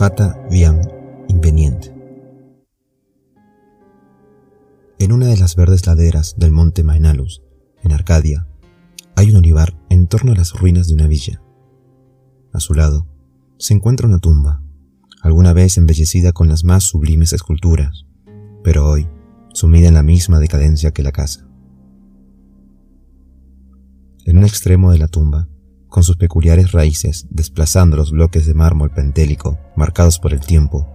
Fata bien Invenient. En una de las verdes laderas del monte Maenalus, en Arcadia, hay un olivar en torno a las ruinas de una villa. A su lado se encuentra una tumba, alguna vez embellecida con las más sublimes esculturas, pero hoy sumida en la misma decadencia que la casa. En un extremo de la tumba, con sus peculiares raíces desplazando los bloques de mármol pentélico marcados por el tiempo,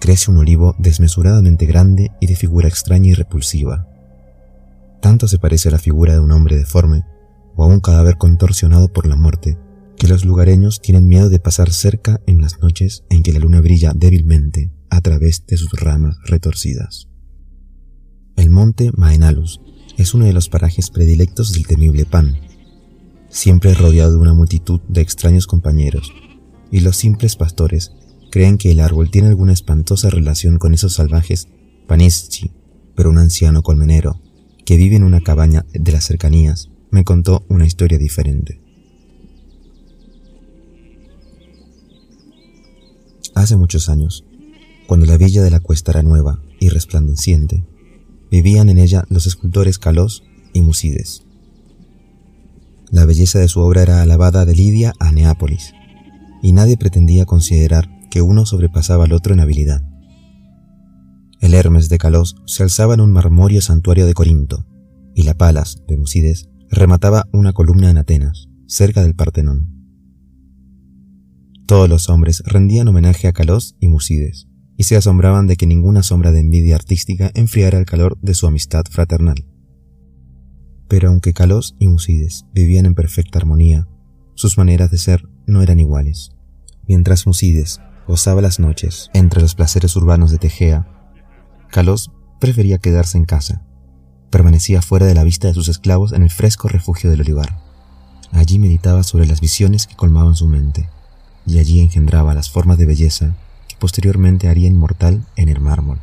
crece un olivo desmesuradamente grande y de figura extraña y repulsiva. Tanto se parece a la figura de un hombre deforme o a un cadáver contorsionado por la muerte, que los lugareños tienen miedo de pasar cerca en las noches en que la luna brilla débilmente a través de sus ramas retorcidas. El monte Maenalus es uno de los parajes predilectos del temible Pan, siempre rodeado de una multitud de extraños compañeros, y los simples pastores creen que el árbol tiene alguna espantosa relación con esos salvajes Panischi, pero un anciano colmenero, que vive en una cabaña de las cercanías, me contó una historia diferente. Hace muchos años, cuando la villa de la cuesta era nueva y resplandeciente, vivían en ella los escultores Calós y Musides. La belleza de su obra era alabada de Lidia a Neápolis, y nadie pretendía considerar que uno sobrepasaba al otro en habilidad. El Hermes de Calós se alzaba en un marmorio santuario de Corinto, y la Palas de Musides remataba una columna en Atenas, cerca del Partenón. Todos los hombres rendían homenaje a Calós y Musides, y se asombraban de que ninguna sombra de envidia artística enfriara el calor de su amistad fraternal. Pero aunque Calós y Musides vivían en perfecta armonía, sus maneras de ser no eran iguales. Mientras Musides gozaba las noches entre los placeres urbanos de Tegea, Calós prefería quedarse en casa. Permanecía fuera de la vista de sus esclavos en el fresco refugio del olivar. Allí meditaba sobre las visiones que colmaban su mente, y allí engendraba las formas de belleza que posteriormente haría inmortal en el mármol.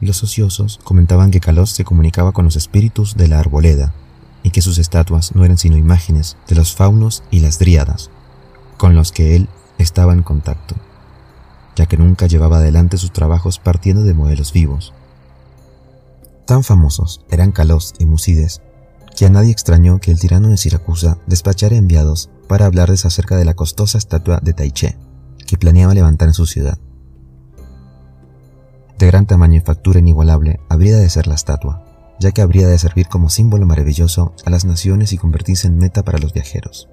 Los ociosos comentaban que Calós se comunicaba con los espíritus de la arboleda y que sus estatuas no eran sino imágenes de los faunos y las dríadas, con los que él estaba en contacto, ya que nunca llevaba adelante sus trabajos partiendo de modelos vivos. Tan famosos eran Calós y Musides que a nadie extrañó que el tirano de Siracusa despachara enviados para hablarles acerca de la costosa estatua de Taiché que planeaba levantar en su ciudad. De gran tamaño y factura inigualable habría de ser la estatua, ya que habría de servir como símbolo maravilloso a las naciones y convertirse en meta para los viajeros.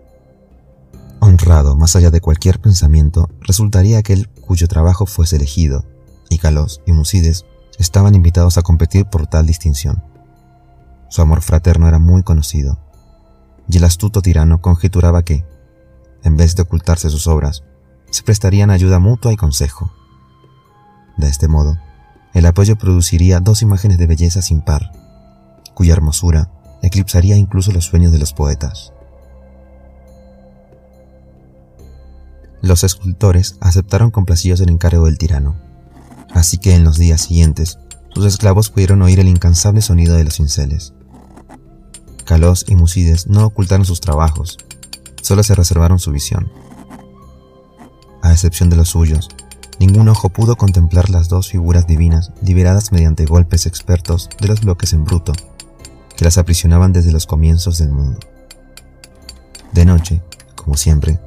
Honrado más allá de cualquier pensamiento, resultaría aquel cuyo trabajo fuese elegido, y Calós y Musides estaban invitados a competir por tal distinción. Su amor fraterno era muy conocido, y el astuto tirano conjeturaba que, en vez de ocultarse sus obras, se prestarían ayuda mutua y consejo. De este modo, el apoyo produciría dos imágenes de belleza sin par, cuya hermosura eclipsaría incluso los sueños de los poetas. Los escultores aceptaron complacidos el encargo del tirano, así que en los días siguientes sus esclavos pudieron oír el incansable sonido de los cinceles. Calós y Musides no ocultaron sus trabajos, solo se reservaron su visión. A excepción de los suyos, Ningún ojo pudo contemplar las dos figuras divinas liberadas mediante golpes expertos de los bloques en bruto, que las aprisionaban desde los comienzos del mundo. De noche, como siempre,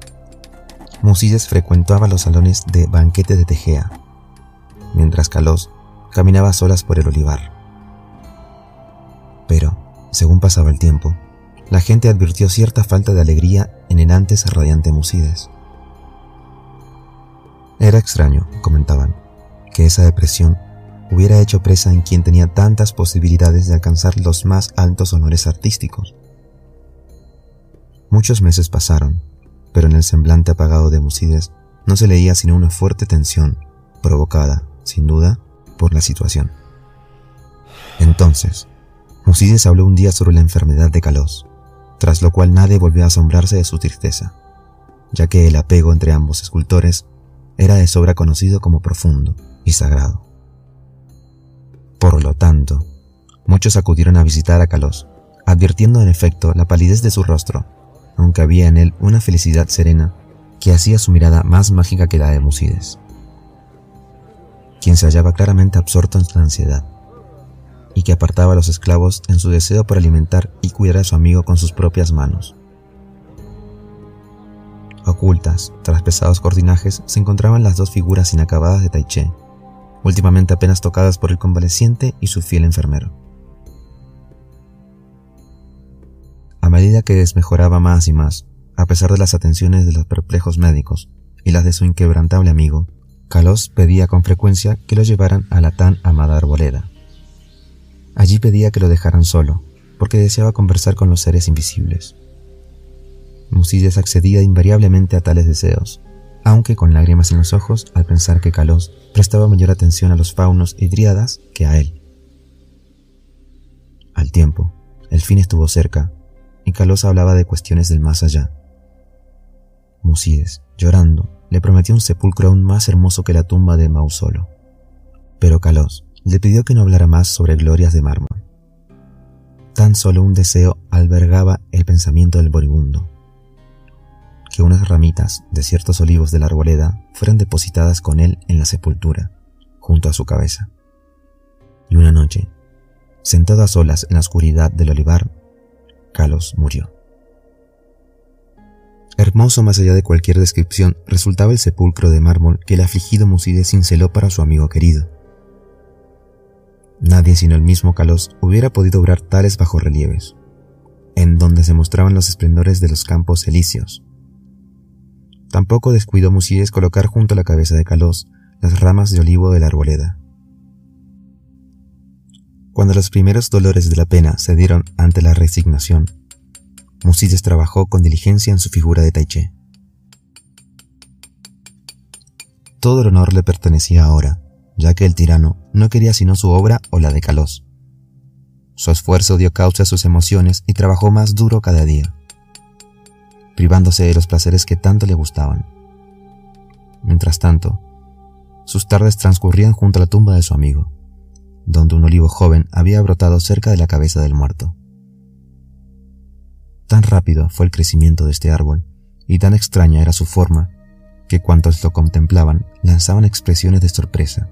Musides frecuentaba los salones de banquete de Tegea, mientras Calós caminaba solas por el olivar. Pero, según pasaba el tiempo, la gente advirtió cierta falta de alegría en el antes radiante Musides. Era extraño, comentaban, que esa depresión hubiera hecho presa en quien tenía tantas posibilidades de alcanzar los más altos honores artísticos. Muchos meses pasaron, pero en el semblante apagado de Musides no se leía sino una fuerte tensión, provocada, sin duda, por la situación. Entonces, Musides habló un día sobre la enfermedad de Calós, tras lo cual nadie volvió a asombrarse de su tristeza, ya que el apego entre ambos escultores era de sobra conocido como profundo y sagrado. Por lo tanto, muchos acudieron a visitar a Calós, advirtiendo en efecto la palidez de su rostro, aunque había en él una felicidad serena que hacía su mirada más mágica que la de Musides, quien se hallaba claramente absorto en su ansiedad, y que apartaba a los esclavos en su deseo por alimentar y cuidar a su amigo con sus propias manos. Ocultas, tras pesados cortinajes, se encontraban las dos figuras inacabadas de Taiche, últimamente apenas tocadas por el convaleciente y su fiel enfermero. A medida que desmejoraba más y más, a pesar de las atenciones de los perplejos médicos y las de su inquebrantable amigo, Calos pedía con frecuencia que lo llevaran a la tan amada arboleda. Allí pedía que lo dejaran solo, porque deseaba conversar con los seres invisibles. Musides accedía invariablemente a tales deseos, aunque con lágrimas en los ojos al pensar que Calos prestaba mayor atención a los faunos y dríadas que a él. Al tiempo, el fin estuvo cerca, y Calos hablaba de cuestiones del más allá. Musides, llorando, le prometió un sepulcro aún más hermoso que la tumba de Mausolo. Pero Calos le pidió que no hablara más sobre glorias de mármol. Tan solo un deseo albergaba el pensamiento del moribundo. Que unas ramitas de ciertos olivos de la arboleda fueran depositadas con él en la sepultura, junto a su cabeza. Y una noche, sentado a solas en la oscuridad del olivar, Calos murió. Hermoso más allá de cualquier descripción resultaba el sepulcro de mármol que el afligido Musides cinceló para su amigo querido. Nadie sino el mismo Calos hubiera podido obrar tales bajorrelieves, en donde se mostraban los esplendores de los campos elíseos. Tampoco descuidó Musides colocar junto a la cabeza de Calos las ramas de olivo de la arboleda. Cuando los primeros dolores de la pena se dieron ante la resignación, Musides trabajó con diligencia en su figura de Taiche. Todo el honor le pertenecía ahora, ya que el tirano no quería sino su obra o la de Calos. Su esfuerzo dio causa a sus emociones y trabajó más duro cada día, privándose de los placeres que tanto le gustaban. Mientras tanto, sus tardes transcurrían junto a la tumba de su amigo, donde un olivo joven había brotado cerca de la cabeza del muerto. Tan rápido fue el crecimiento de este árbol, y tan extraña era su forma, que cuantos lo contemplaban lanzaban expresiones de sorpresa.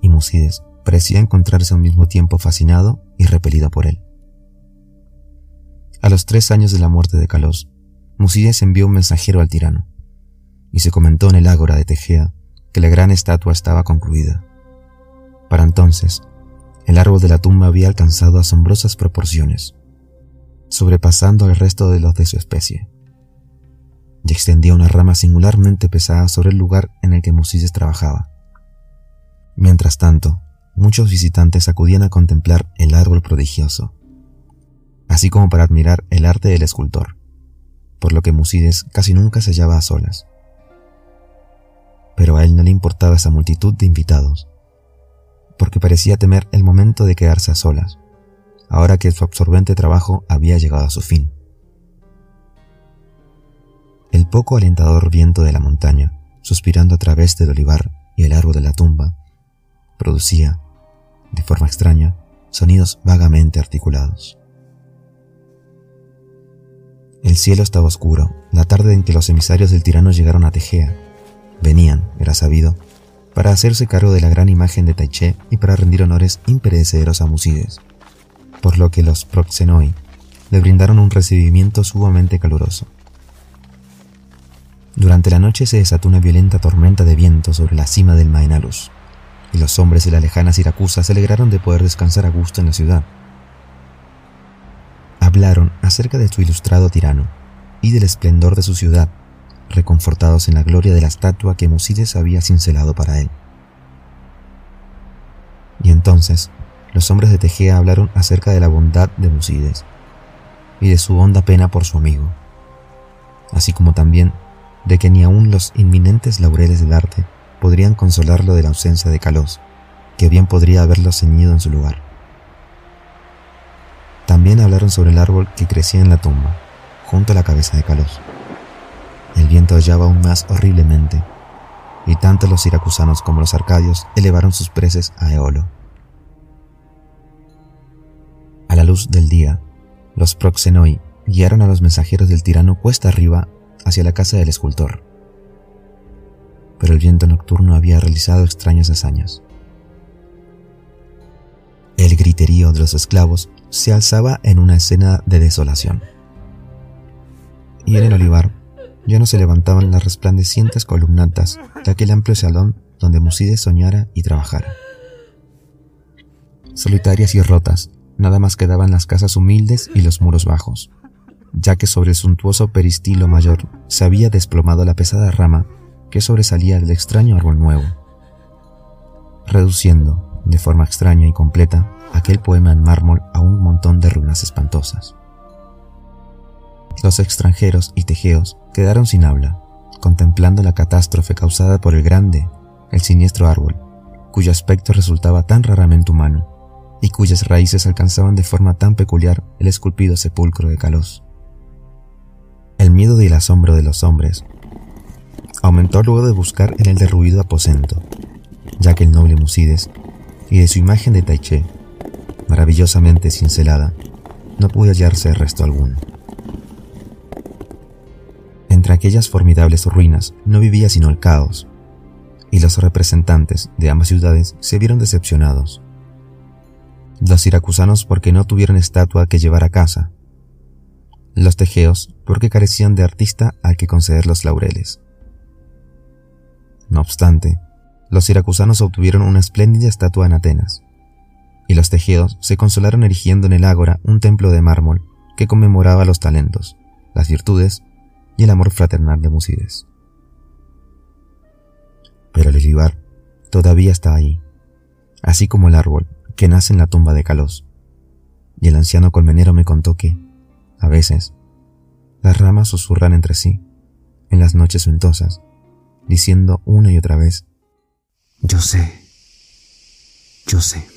Y Musides parecía encontrarse al mismo tiempo fascinado y repelido por él. A los tres años de la muerte de Calos, Musides envió un mensajero al tirano, y se comentó en el ágora de Tegea que la gran estatua estaba concluida. Para entonces, el árbol de la tumba había alcanzado asombrosas proporciones, sobrepasando al resto de los de su especie, y extendía una rama singularmente pesada sobre el lugar en el que Musides trabajaba. Mientras tanto, muchos visitantes acudían a contemplar el árbol prodigioso, así como para admirar el arte del escultor, por lo que Musides casi nunca se hallaba a solas. Pero a él no le importaba esa multitud de invitados, porque parecía temer el momento de quedarse a solas, ahora que su absorbente trabajo había llegado a su fin. El poco alentador viento de la montaña, suspirando a través del olivar y el árbol de la tumba, producía, de forma extraña, sonidos vagamente articulados. El cielo estaba oscuro, la tarde en que los emisarios del tirano llegaron a Tegea. Venían, era sabido, para hacerse cargo de la gran imagen de Taiche y para rendir honores imperecederos a Musides, por lo que los proxenoi le brindaron un recibimiento sumamente caluroso. Durante la noche se desató una violenta tormenta de viento sobre la cima del Maenalus, y los hombres de la lejana Siracusa se alegraron de poder descansar a gusto en la ciudad. Hablaron acerca de su ilustrado tirano y del esplendor de su ciudad reconfortados en la gloria de la estatua que Musides había cincelado para él. Y entonces los hombres de Tegea hablaron acerca de la bondad de Musides y de su honda pena por su amigo, así como también de que ni aun los inminentes laureles del arte podrían consolarlo de la ausencia de Calos, que bien podría haberlo ceñido en su lugar. También hablaron sobre el árbol que crecía en la tumba, junto a la cabeza de Calos. El viento hallaba aún más horriblemente, y tanto los siracusanos como los arcadios elevaron sus preces a Eolo. A la luz del día, los proxenoi guiaron a los mensajeros del tirano cuesta arriba hacia la casa del escultor. Pero el viento nocturno había realizado extrañas hazañas. Griterío de los esclavos se alzaba en una escena de desolación. Y en el olivar ya no se levantaban las resplandecientes columnatas de aquel amplio salón donde Musides soñara y trabajara. Solitarias y rotas, nada más quedaban las casas humildes y los muros bajos, ya que sobre el suntuoso peristilo mayor se había desplomado la pesada rama que sobresalía del extraño árbol nuevo, reduciendo, de forma extraña y completa, aquel poema en mármol a un montón de ruinas espantosas. Los extranjeros y tejeos quedaron sin habla, contemplando la catástrofe causada por el grande, el siniestro árbol, cuyo aspecto resultaba tan raramente humano, y cuyas raíces alcanzaban de forma tan peculiar el esculpido sepulcro de Calos. El miedo y el asombro de los hombres aumentó luego de buscar en el derruido aposento, ya que el noble Musides y de su imagen de Taiché, maravillosamente cincelada, no pudo hallarse resto alguno. Entre aquellas formidables ruinas no vivía sino el caos, y los representantes de ambas ciudades se vieron decepcionados. Los siracusanos porque no tuvieron estatua que llevar a casa, los tejeos porque carecían de artista al que conceder los laureles. No obstante, los siracusanos obtuvieron una espléndida estatua en Atenas, y los tejeos se consolaron erigiendo en el ágora un templo de mármol que conmemoraba los talentos, las virtudes y el amor fraternal de Musides. Pero el olivar todavía está ahí, así como el árbol que nace en la tumba de Calos. Y el anciano colmenero me contó que, a veces, las ramas susurran entre sí, en las noches ventosas, diciendo una y otra vez, Yo sé, yo sé.